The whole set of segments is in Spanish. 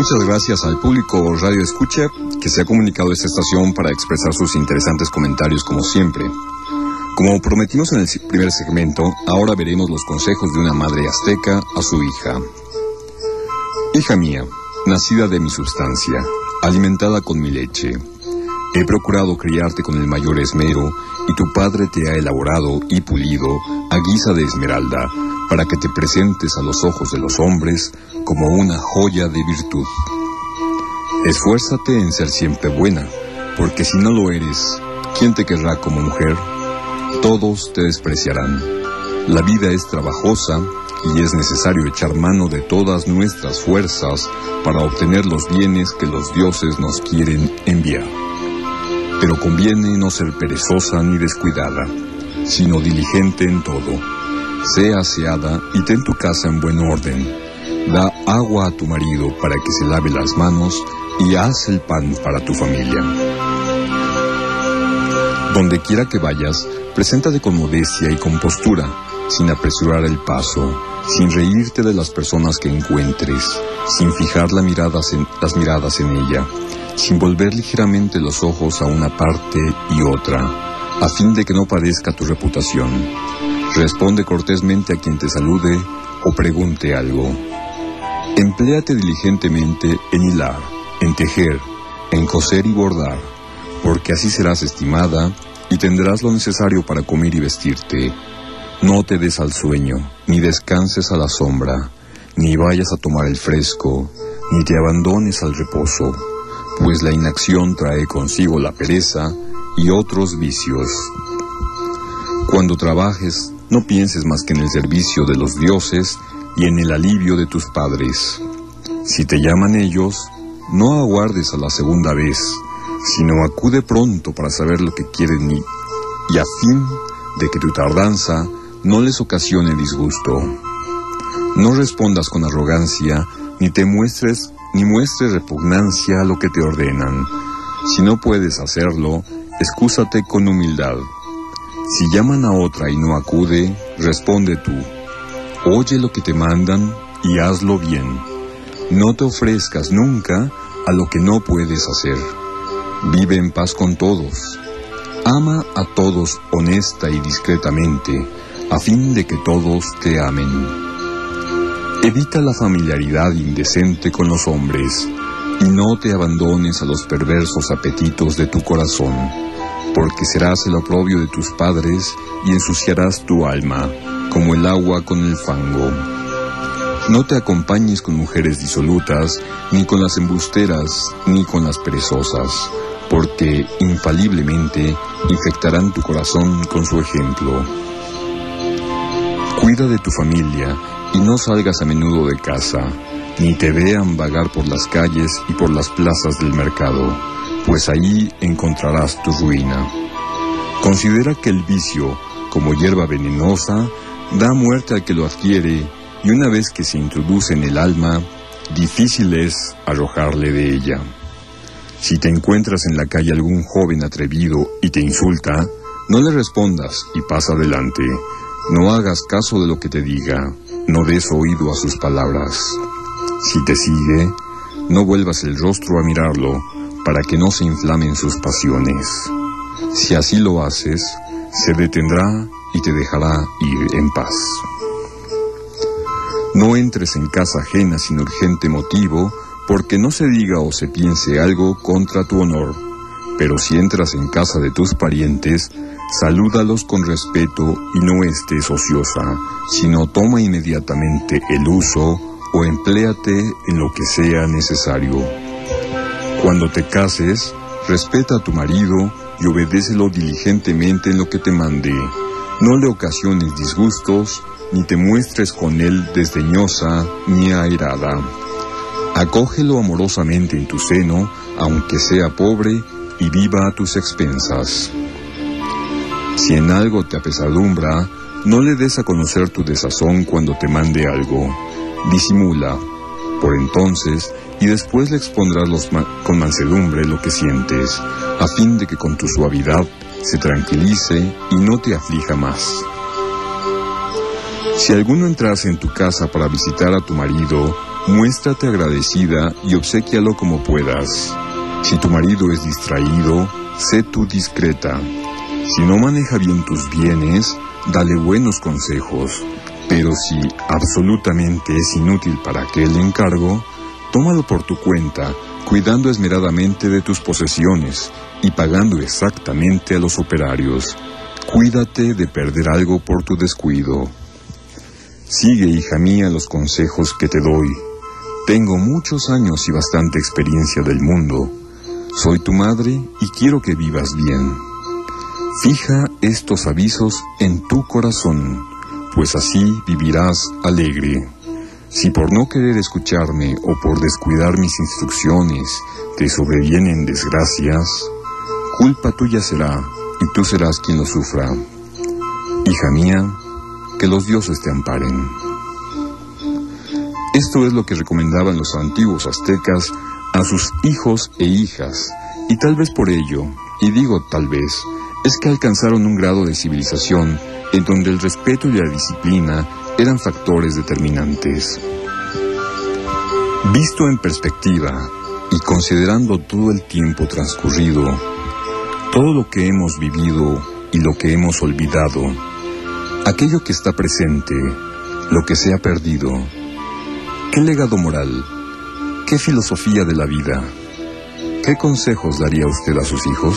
Muchas gracias al público Radio Escucha que se ha comunicado a esta estación para expresar sus interesantes comentarios como siempre. Como prometimos en el primer segmento, ahora veremos los consejos de una madre azteca a su hija. Hija mía, nacida de mi sustancia, alimentada con mi leche, he procurado criarte con el mayor esmero y tu padre te ha elaborado y pulido a guisa de esmeralda para que te presentes a los ojos de los hombres como una joya de virtud. Esfuérzate en ser siempre buena, porque si no lo eres, ¿quién te querrá como mujer? Todos te despreciarán. La vida es trabajosa y es necesario echar mano de todas nuestras fuerzas para obtener los bienes que los dioses nos quieren enviar. Pero conviene no ser perezosa ni descuidada, sino diligente en todo Sé aseada y ten tu casa en buen orden. Da agua a tu marido para que se lave las manos y haz el pan para tu familia. Donde quiera que vayas, preséntate con modestia y compostura, sin apresurar el paso, sin reírte de las personas que encuentres, sin fijar las miradas en ella, sin volver ligeramente los ojos a una parte y otra, a fin de que no padezca tu reputación. Responde cortésmente a quien te salude o pregunte algo. Empléate diligentemente en hilar, en tejer, en coser y bordar, porque así serás estimada y tendrás lo necesario para comer y vestirte. No te des al sueño, ni descanses a la sombra, ni vayas a tomar el fresco, ni te abandones al reposo, pues la inacción trae consigo la pereza y otros vicios. Cuando trabajes, no pienses más que en el servicio de los dioses y en el alivio de tus padres. Si te llaman ellos, no aguardes a la segunda vez, sino acude pronto para saber lo que quieren y, y a fin de que tu tardanza no les ocasione disgusto. No respondas con arrogancia, ni te muestres, ni muestres repugnancia a lo que te ordenan. Si no puedes hacerlo, excúsate con humildad. Si llaman a otra y no acude, responde tú. Oye lo que te mandan y hazlo bien. No te ofrezcas nunca a lo que no puedes hacer. Vive en paz con todos. Ama a todos honesta y discretamente, a fin de que todos te amen. Evita la familiaridad indecente con los hombres y no te abandones a los perversos apetitos de tu corazón porque serás el oprobio de tus padres y ensuciarás tu alma, como el agua con el fango. No te acompañes con mujeres disolutas, ni con las embusteras, ni con las perezosas, porque infaliblemente infectarán tu corazón con su ejemplo. Cuida de tu familia y no salgas a menudo de casa, ni te vean vagar por las calles y por las plazas del mercado pues allí encontrarás tu ruina. Considera que el vicio, como hierba venenosa, da muerte al que lo adquiere y una vez que se introduce en el alma, difícil es arrojarle de ella. Si te encuentras en la calle algún joven atrevido y te insulta, no le respondas y pasa adelante. No hagas caso de lo que te diga, no des oído a sus palabras. Si te sigue, no vuelvas el rostro a mirarlo, para que no se inflamen sus pasiones. Si así lo haces, se detendrá y te dejará ir en paz. No entres en casa ajena sin urgente motivo, porque no se diga o se piense algo contra tu honor. Pero si entras en casa de tus parientes, salúdalos con respeto y no estés ociosa, sino toma inmediatamente el uso o empléate en lo que sea necesario. Cuando te cases, respeta a tu marido y obedécelo diligentemente en lo que te mande. No le ocasiones disgustos, ni te muestres con él desdeñosa ni airada. Acógelo amorosamente en tu seno, aunque sea pobre, y viva a tus expensas. Si en algo te apesadumbra, no le des a conocer tu desazón cuando te mande algo. Disimula. Por entonces, y después le expondrás con mansedumbre lo que sientes, a fin de que con tu suavidad se tranquilice y no te aflija más. Si alguno entrase en tu casa para visitar a tu marido, muéstrate agradecida y obsequialo como puedas. Si tu marido es distraído, sé tú discreta. Si no maneja bien tus bienes, dale buenos consejos. Pero si absolutamente es inútil para aquel encargo, tómalo por tu cuenta, cuidando esmeradamente de tus posesiones y pagando exactamente a los operarios. Cuídate de perder algo por tu descuido. Sigue, hija mía, los consejos que te doy. Tengo muchos años y bastante experiencia del mundo. Soy tu madre y quiero que vivas bien. Fija estos avisos en tu corazón, pues así vivirás alegre. Si por no querer escucharme o por descuidar mis instrucciones te sobrevienen desgracias, culpa tuya será y tú serás quien lo sufra. Hija mía, que los dioses te amparen. Esto es lo que recomendaban los antiguos aztecas a sus hijos e hijas, y tal vez por ello, y digo tal vez, es que alcanzaron un grado de civilización en donde el respeto y la disciplina eran factores determinantes. Visto en perspectiva y considerando todo el tiempo transcurrido, todo lo que hemos vivido y lo que hemos olvidado, aquello que está presente, lo que se ha perdido, ¿qué legado moral, qué filosofía de la vida, qué consejos daría usted a sus hijos?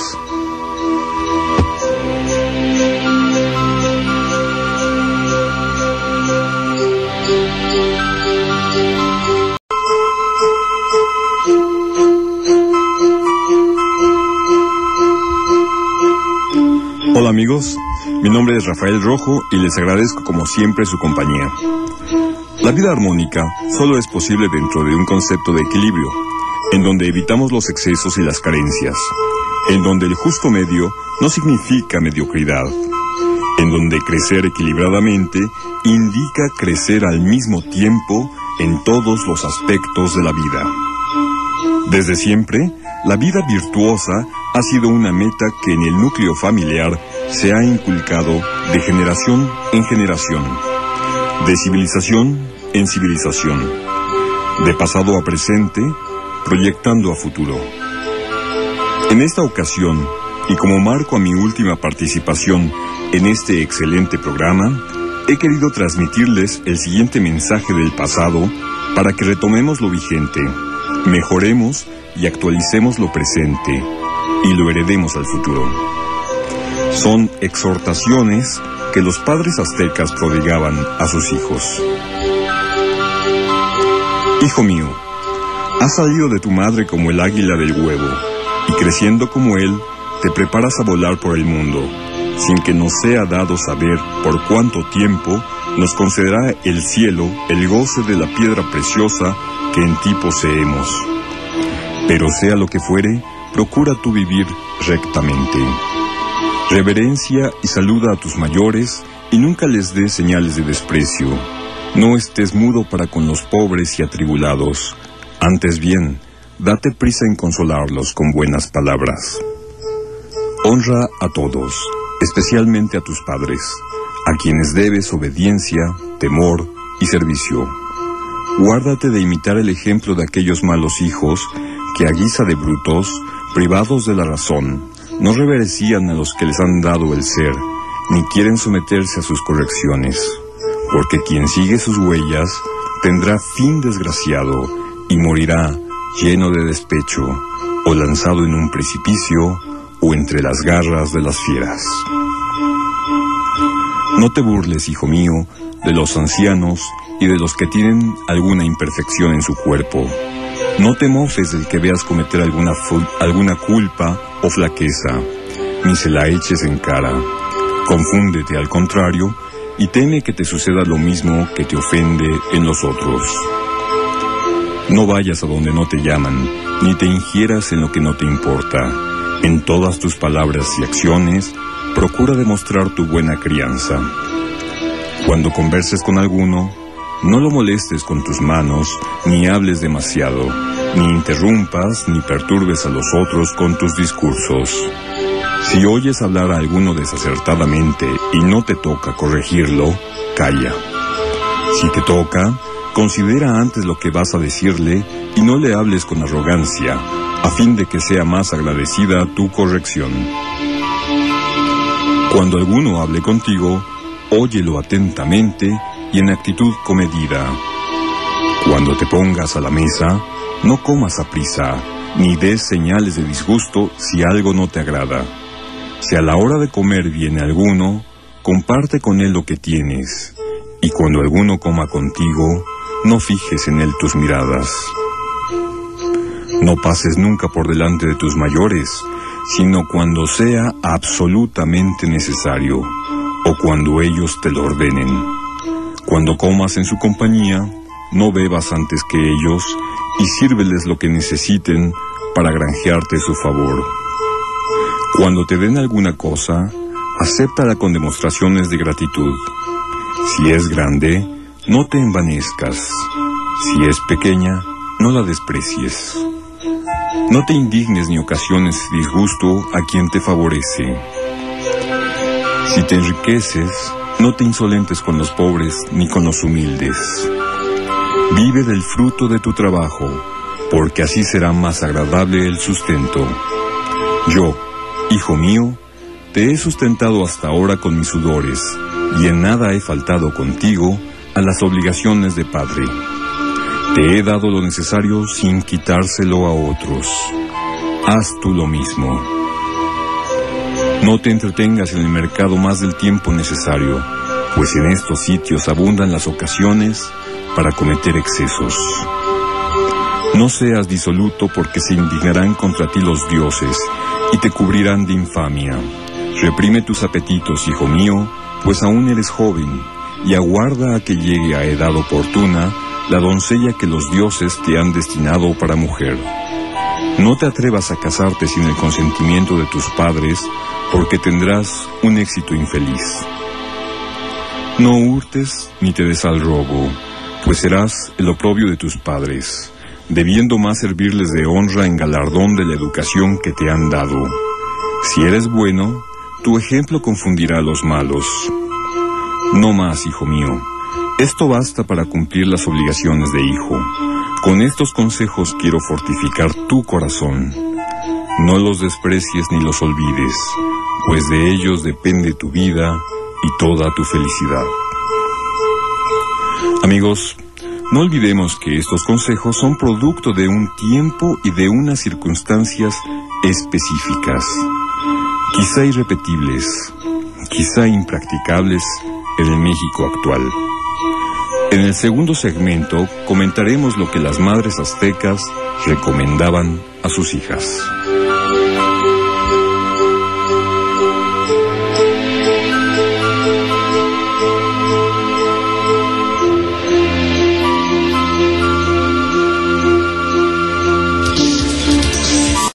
Hola amigos, mi nombre es Rafael Rojo y les agradezco como siempre su compañía. La vida armónica solo es posible dentro de un concepto de equilibrio, en donde evitamos los excesos y las carencias, en donde el justo medio no significa mediocridad, en donde crecer equilibradamente indica crecer al mismo tiempo en todos los aspectos de la vida. Desde siempre, la vida virtuosa ha sido una meta que en el núcleo familiar se ha inculcado de generación en generación, de civilización en civilización, de pasado a presente, proyectando a futuro. En esta ocasión, y como marco a mi última participación en este excelente programa, he querido transmitirles el siguiente mensaje del pasado para que retomemos lo vigente, mejoremos y actualicemos lo presente y lo heredemos al futuro. Son exhortaciones que los padres aztecas prodigaban a sus hijos. Hijo mío, has salido de tu madre como el águila del huevo, y creciendo como él, te preparas a volar por el mundo, sin que nos sea dado saber por cuánto tiempo nos concederá el cielo el goce de la piedra preciosa que en ti poseemos. Pero sea lo que fuere, procura tú vivir rectamente. Reverencia y saluda a tus mayores y nunca les des señales de desprecio. No estés mudo para con los pobres y atribulados. Antes bien, date prisa en consolarlos con buenas palabras. Honra a todos, especialmente a tus padres, a quienes debes obediencia, temor y servicio. Guárdate de imitar el ejemplo de aquellos malos hijos que a guisa de brutos, privados de la razón, no reverecían a los que les han dado el ser, ni quieren someterse a sus correcciones, porque quien sigue sus huellas tendrá fin desgraciado y morirá lleno de despecho, o lanzado en un precipicio, o entre las garras de las fieras. No te burles, hijo mío, de los ancianos y de los que tienen alguna imperfección en su cuerpo. No te mofes del que veas cometer alguna, alguna culpa o flaqueza, ni se la eches en cara. Confúndete al contrario y teme que te suceda lo mismo que te ofende en los otros. No vayas a donde no te llaman, ni te ingieras en lo que no te importa. En todas tus palabras y acciones, procura demostrar tu buena crianza. Cuando converses con alguno, no lo molestes con tus manos, ni hables demasiado, ni interrumpas ni perturbes a los otros con tus discursos. Si oyes hablar a alguno desacertadamente y no te toca corregirlo, calla. Si te toca, considera antes lo que vas a decirle y no le hables con arrogancia, a fin de que sea más agradecida tu corrección. Cuando alguno hable contigo, óyelo atentamente y en actitud comedida. Cuando te pongas a la mesa, no comas a prisa, ni des señales de disgusto si algo no te agrada. Si a la hora de comer viene alguno, comparte con él lo que tienes, y cuando alguno coma contigo, no fijes en él tus miradas. No pases nunca por delante de tus mayores, sino cuando sea absolutamente necesario, o cuando ellos te lo ordenen. Cuando comas en su compañía, no bebas antes que ellos, y sírveles lo que necesiten para granjearte su favor. Cuando te den alguna cosa, acéptala con demostraciones de gratitud. Si es grande, no te envanezcas. Si es pequeña, no la desprecies. No te indignes ni ocasiones disgusto a quien te favorece. Si te enriqueces, no te insolentes con los pobres ni con los humildes. Vive del fruto de tu trabajo, porque así será más agradable el sustento. Yo, hijo mío, te he sustentado hasta ahora con mis sudores, y en nada he faltado contigo a las obligaciones de padre. Te he dado lo necesario sin quitárselo a otros. Haz tú lo mismo. No te entretengas en el mercado más del tiempo necesario, pues en estos sitios abundan las ocasiones para cometer excesos. No seas disoluto porque se indignarán contra ti los dioses y te cubrirán de infamia. Reprime tus apetitos, hijo mío, pues aún eres joven, y aguarda a que llegue a edad oportuna la doncella que los dioses te han destinado para mujer. No te atrevas a casarte sin el consentimiento de tus padres, porque tendrás un éxito infeliz. No hurtes ni te des al robo, pues serás el oprobio de tus padres, debiendo más servirles de honra en galardón de la educación que te han dado. Si eres bueno, tu ejemplo confundirá a los malos. No más, hijo mío. Esto basta para cumplir las obligaciones de hijo. Con estos consejos quiero fortificar tu corazón. No los desprecies ni los olvides, pues de ellos depende tu vida y toda tu felicidad. Amigos, no olvidemos que estos consejos son producto de un tiempo y de unas circunstancias específicas, quizá irrepetibles, quizá impracticables en el México actual. En el segundo segmento comentaremos lo que las madres aztecas recomendaban a sus hijas.